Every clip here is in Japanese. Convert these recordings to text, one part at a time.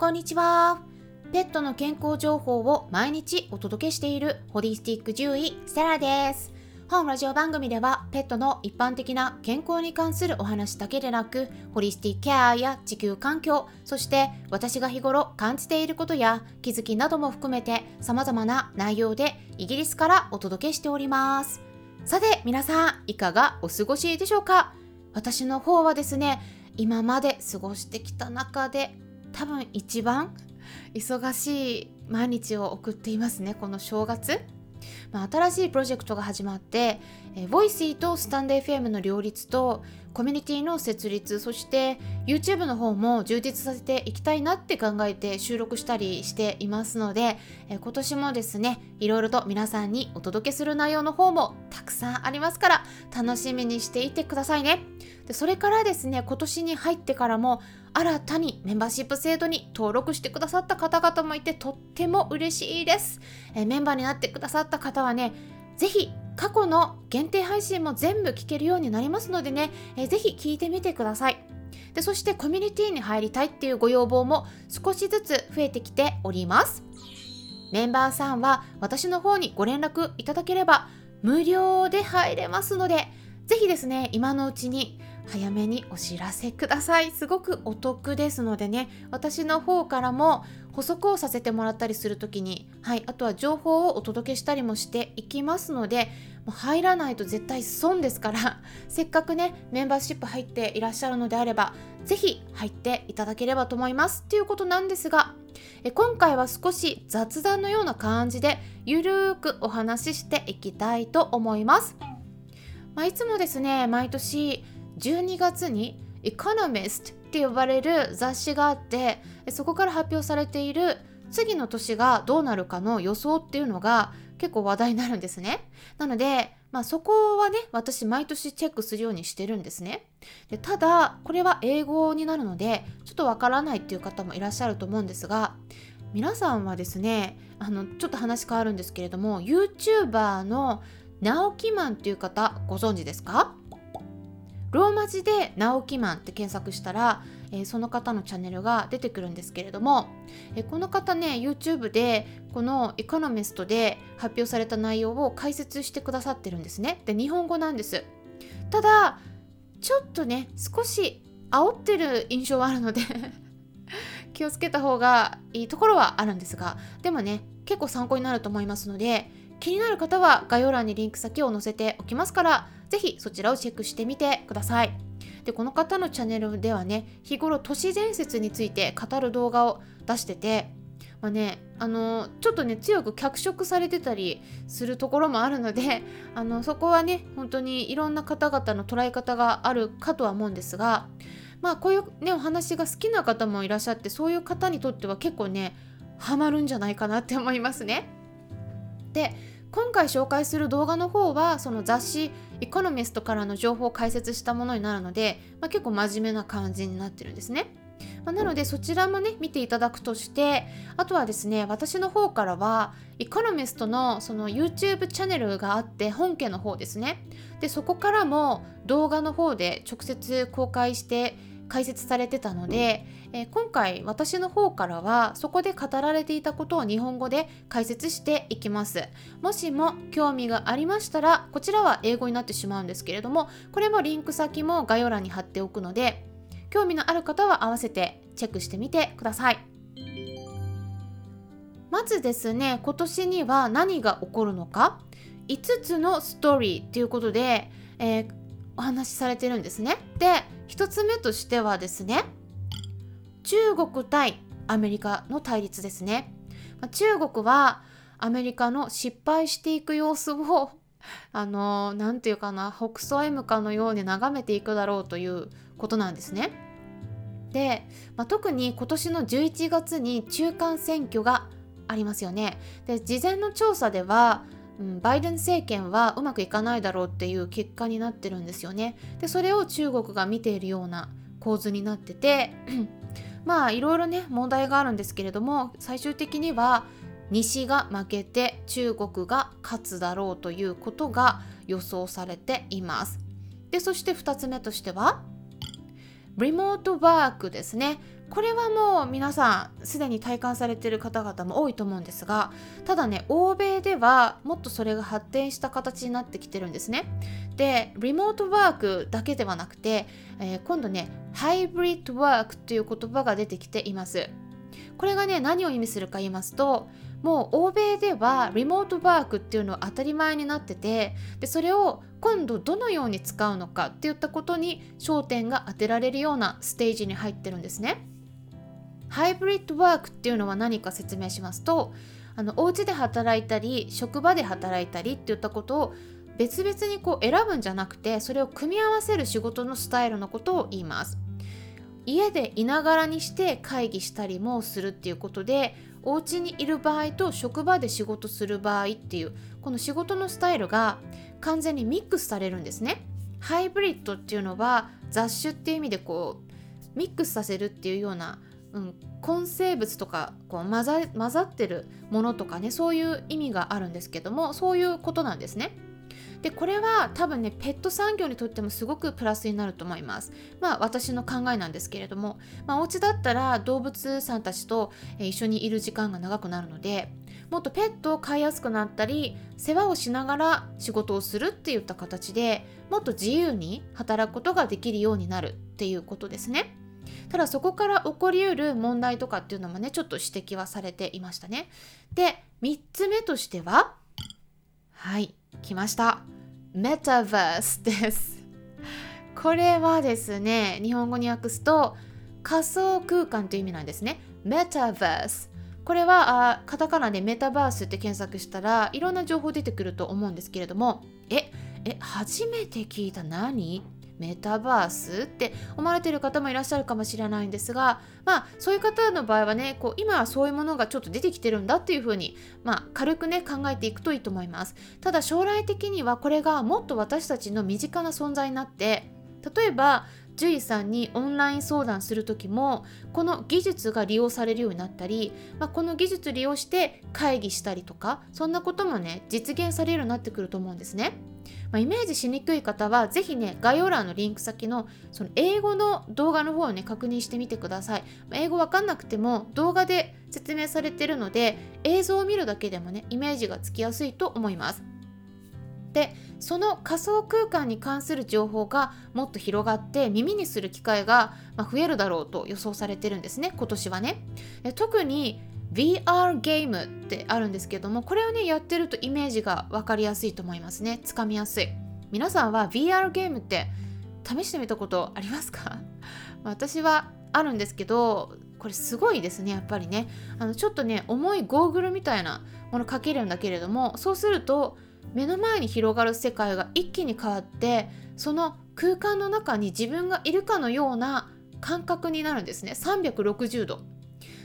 こんにちは。ペットの健康情報を毎日お届けしているホリスティック獣医セラです。本ラジオ番組ではペットの一般的な健康に関するお話だけでなくホリスティックケアや地球環境そして私が日頃感じていることや気づきなども含めて様々な内容でイギリスからお届けしておりますさて皆さんいかがお過ごしでしょうか？私の方はですね今まで過ごしてきた中で多分一番忙しい毎日を送っていますねこの正月。まあ、新しいプロジェクトが始まって、えー、ボイシーとスタンド FM の両立とコミュニティの設立そして YouTube の方も充実させていきたいなって考えて収録したりしていますので、今年もですねいろいろと皆さんにお届けする内容の方もたくさんありますから楽しみにしていてくださいね。でそれからですね今年に入ってからも新たにメンバーシップ制度に登録してくださった方々もいてとっても嬉しいです、えー、メンバーになってくださった方はねぜひ過去の限定配信も全部聞けるようになりますのでね、えー、ぜひ聞いてみてください。でそしてコミュニティに入りたいっていうご要望も少しずつ増えてきております。メンバーさんは私の方にご連絡いただければ無料で入れますのでぜひですね今のうちに早めにお知らせください。すごくお得ですのでね私の方からも補足をさせてもらったりする時にはいあとは情報をお届けしたりもしていきますのでもう入らないと絶対損ですから せっかくねメンバーシップ入っていらっしゃるのであれば是非入っていただければと思います。っていうことなんですがえ今回は少し雑談のような感じでゆるーくお話ししていきたいと思います、まあ、いつもですね毎年12月に「エコノミスト」って呼ばれる雑誌があってそこから発表されている次の年がどうなるかの予想っていうのが結構話題になるんですね。なので、まあ、そこはね私毎年チェックするようにしてるんですね。でただこれは英語になるのでちょっとわからないっていう方もいらっしゃると思うんですが皆さんはですねあのちょっと話変わるんですけれども YouTuber の直木マンっていう方ご存知ですか？ローマ字で直木マンって検索したら、えー、その方のチャンネルが出てくるんですけれども、えー、この方ね YouTube でこのエコノミストで発表された内容を解説してくださってるんですね。で日本語なんです。ただちょっとね少し煽ってる印象はあるので 気をつけた方がいいところはあるんですがでもね結構参考になると思いますので気になる方は概要欄にリンク先を載せておきますからぜひそちらをチェックしてみてください。でこの方のチャンネルではね日頃都市伝説について語る動画を出しててまあね、あのちょっとね強く脚色されてたりするところもあるので あのそこはね本当にいろんな方々の捉え方があるかとは思うんですがまあこういうねお話が好きな方もいらっしゃってそういう方にとっては結構ねハマるんじゃないかなって思いますね。で今回紹介する動画の方はその雑誌「エコノミスト」からの情報を解説したものになるので、まあ、結構真面目な感じになってるんですね。まあ、なのでそちらもね見ていただくとしてあとはですね私の方からはエコノミストのその YouTube チャンネルがあって本家の方ですねでそこからも動画の方で直接公開して解説されてたので、えー、今回私の方からはそこで語られていたことを日本語で解説していきます。もしも興味がありましたらこちらは英語になってしまうんですけれどもこれもリンク先も概要欄に貼っておくので興味のある方は合わせてチェックしてみてください。まずですね今年には何が起こるのか5つのストーリーということで、えー、お話しされてるんですね。で1つ目としてはですね中国対アメリカの対立ですね中国はアメリカの失敗していく様子を あの何て言うかな北総 M かのように眺めていくだろうということなんですね。で、まあ、特に今年の11月に中間選挙がありますよね。で事前の調査ではうん、バイデン政権はうまくいかないだろうっていう結果になってるんですよね。でそれを中国が見ているような構図になってて まあいろいろね問題があるんですけれども最終的には西が負けて中国が勝つだろうということが予想されています。でそして2つ目としてはリモートワークですね。これはもう皆さんすでに体感されてる方々も多いと思うんですがただね欧米ではもっとそれが発展した形になってきてるんですねでリモートワークだけではなくて、えー、今度ねハイブリッドワークという言葉が出てきていますこれがね何を意味するか言いますともう欧米ではリモートワークっていうのは当たり前になっててでそれを今度どのように使うのかっていったことに焦点が当てられるようなステージに入ってるんですね。ハイブリッドワークっていうのは何か説明しますとあのお家で働いたり職場で働いたりっていったことを別々にこう選ぶんじゃなくてそれを組み合わせる仕事のスタイルのことを言います。家でいながらにして会議したりもするっていうことでお家にいる場合と職場で仕事する場合っていうこの仕事のスタイルが完全にミックスされるんですね。ハイブリッドっていうのは雑種っていう意味でこうミックスさせるっていうような、うん、混生物とかこう混ざ混ざってるものとかねそういう意味があるんですけどもそういうことなんですね。でこれは多分ねペット産業にとってもすごくプラスになると思いますまあ私の考えなんですけれども、まあ、お家だったら動物さんたちと一緒にいる時間が長くなるのでもっとペットを飼いやすくなったり世話をしながら仕事をするっていった形でもっと自由に働くことができるようになるっていうことですね。ただそこから起こりうる問題とかっていうのもねちょっと指摘はされていましたね。で3つ目としてははい来ました。メタバースです。これはですね日本語に訳すと仮想空間という意味なんですね。メタバースこれはあカタカナでメタバースって検索したらいろんな情報出てくると思うんですけれども。ええ初めて聞いた。何？メタバースって思われてる方もいらっしゃるかもしれないんですがまあそういう方の場合はねこう今はそういうものがちょっと出てきてるんだっていうふうにまあ軽くね考えていくといいと思います。ただ将来的にはこれがもっと私たちの身近な存在になって例えば獣医さんにオンライン相談する時もこの技術が利用されるようになったり、まあ、この技術利用して会議したりとかそんなこともね実現されるようになってくると思うんですね。まあ、イメージしにくい方は是非ね概要欄のリンク先のその英語の動画の方をね確認してみてください。まあ、英語わかんなくても動画で説明されてるので映像を見るだけでもねイメージがつきやすいと思います。でその仮想空間に関する情報がもっと広がって耳にする機会が増えるだろうと予想されてるんですね今年はね。特に VR ゲームってあるんですけどもこれをねやってるとイメージが分かりやすいと思いますね。つかみやすい。皆さんは VR ゲームって試してみたことありますか？私はあるんですけどこれすごいですねやっぱりね。あのちょっとね重いゴーグルみたいなものかけるんだけれどもそうすると目の前に広がる世界が一気に変わってその空間の中に自分がいるかのような感覚になるんですね。360度。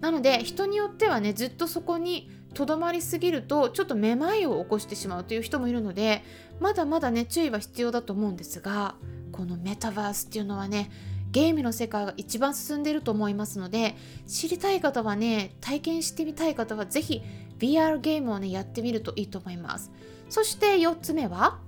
なので人によってはねずっとそこにとどまりすぎるとちょっとめまいを起こしてしまうという人もいるのでまだまだね注意は必要だと思うんですがこのメタバースっていうのはねゲームの世界が一番進んでいると思いますので知りたい方はね体験してみたい方は是非 VR ゲームをねやってみるといいと思います。そして4つ目は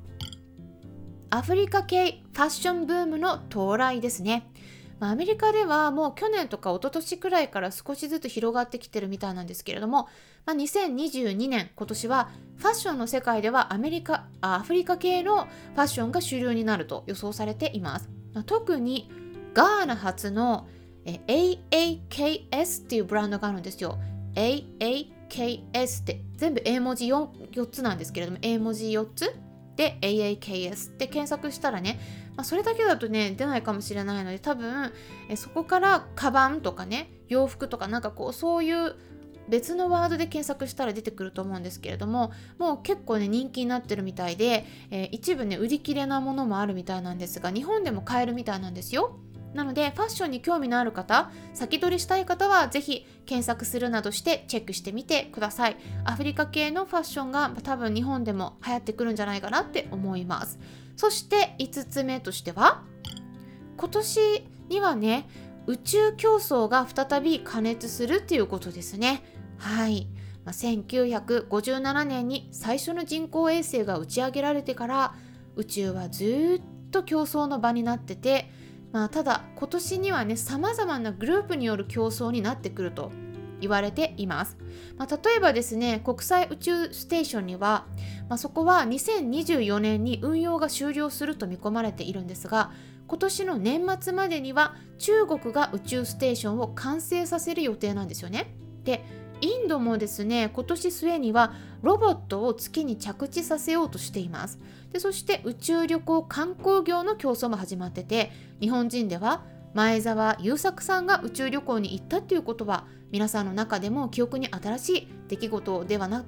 アフリカ系ファッションブームの到来ですね。まあ、アメリカではもう去年とか一昨年くらいから少しずつ広がってきてるみたいなんですけれども、まあ、2022年今年はファッションの世界ではアメリカアフリカ系のファッションが主流になると予想されています、まあ、特にガーナ発の AAKS っていうブランドがあるんですよ。AAKS って全部英文字 4, 4つなんですけれども英文字4つで AAKS って検索したらねまあ、それだけだとね出ないかもしれないので多分えそこからカバンとかね洋服とかなんかこうそういう別のワードで検索したら出てくると思うんですけれどももう結構ね人気になってるみたいで、えー、一部ね売り切れなものもあるみたいなんですが日本でも買えるみたいなんですよ。なのでファッションに興味のある方先取りしたい方は是非検索するなどしてチェックしてみてください。アフリカ系のファッションが多分日本でも流行ってくるんじゃないかなって思います。そして5つ目としては今年にはね宇宙競争が再び加熱するっていうことですね。はい、まあ、1957年に最初の人工衛星が打ち上げられてから宇宙はずっと競争の場になっててまあ、ただ今年にはねさまざまなグループによる競争になってくると言われています。まあ、例えばですね国際宇宙ステーションには、まあ、そこは2024年に運用が終了すると見込まれているんですが今年の年末までには中国が宇宙ステーションを完成させる予定なんですよね。でインドもですね今年末にはロボットを月に着地させようとしていますでそして宇宙旅行観光業の競争も始まってて日本人では前澤友作さんが宇宙旅行に行ったっていうことは皆さんの中でも記憶に新しい出来事ではな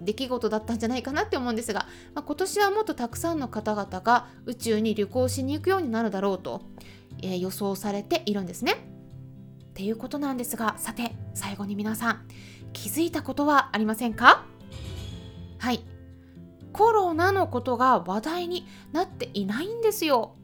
出来事だったんじゃないかなって思うんですが、まあ、今年はもっとたくさんの方々が宇宙に旅行しに行くようになるだろうと、えー、予想されているんですね。っていうことなんですがさて最後に皆さん気づいたことはありませんか？はい。コロナのことが話題になっていないんですよ。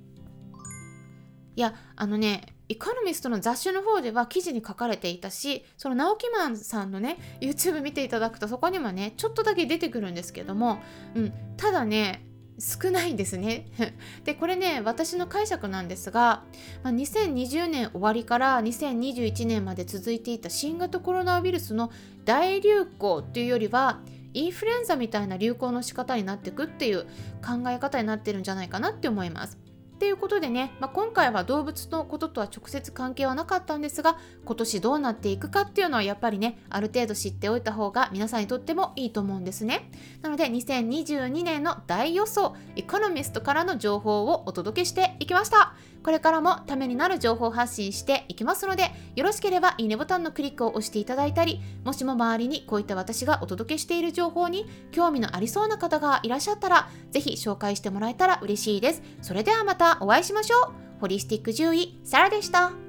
いやあのねイコノミストの雑誌の方では記事に書かれていたしその直木マンさんのね YouTube 見ていただくとそこにもねちょっとだけ出てくるんですけども、うん、ただね少ないんですね。でこれね私の解釈なんですが、ま、2020年終わりから2021年まで続いていた新型コロナウイルスの大流行というよりはインフルエンザみたいな流行の仕方になっていくっていう考え方になってるんじゃないかなって思います。っていうことでね、まあ、今回は動物のこととは直接関係はなかったんですが今年どうなっていくかっていうのはやっぱりねある程度知っておいた方が皆さんにとってもいいと思うんですね。なので2022年の大予想エコノミストからの情報をお届けしていきました。これからもためになる情報発信していきますのでよろしければいいねボタンのクリックを押していただいたりもしも周りにこういった私がお届けしている情報に興味のありそうな方がいらっしゃったらぜひ紹介してもらえたら嬉しいです。それではまた。たお会いしましょう。ホリスティック獣医サラでした。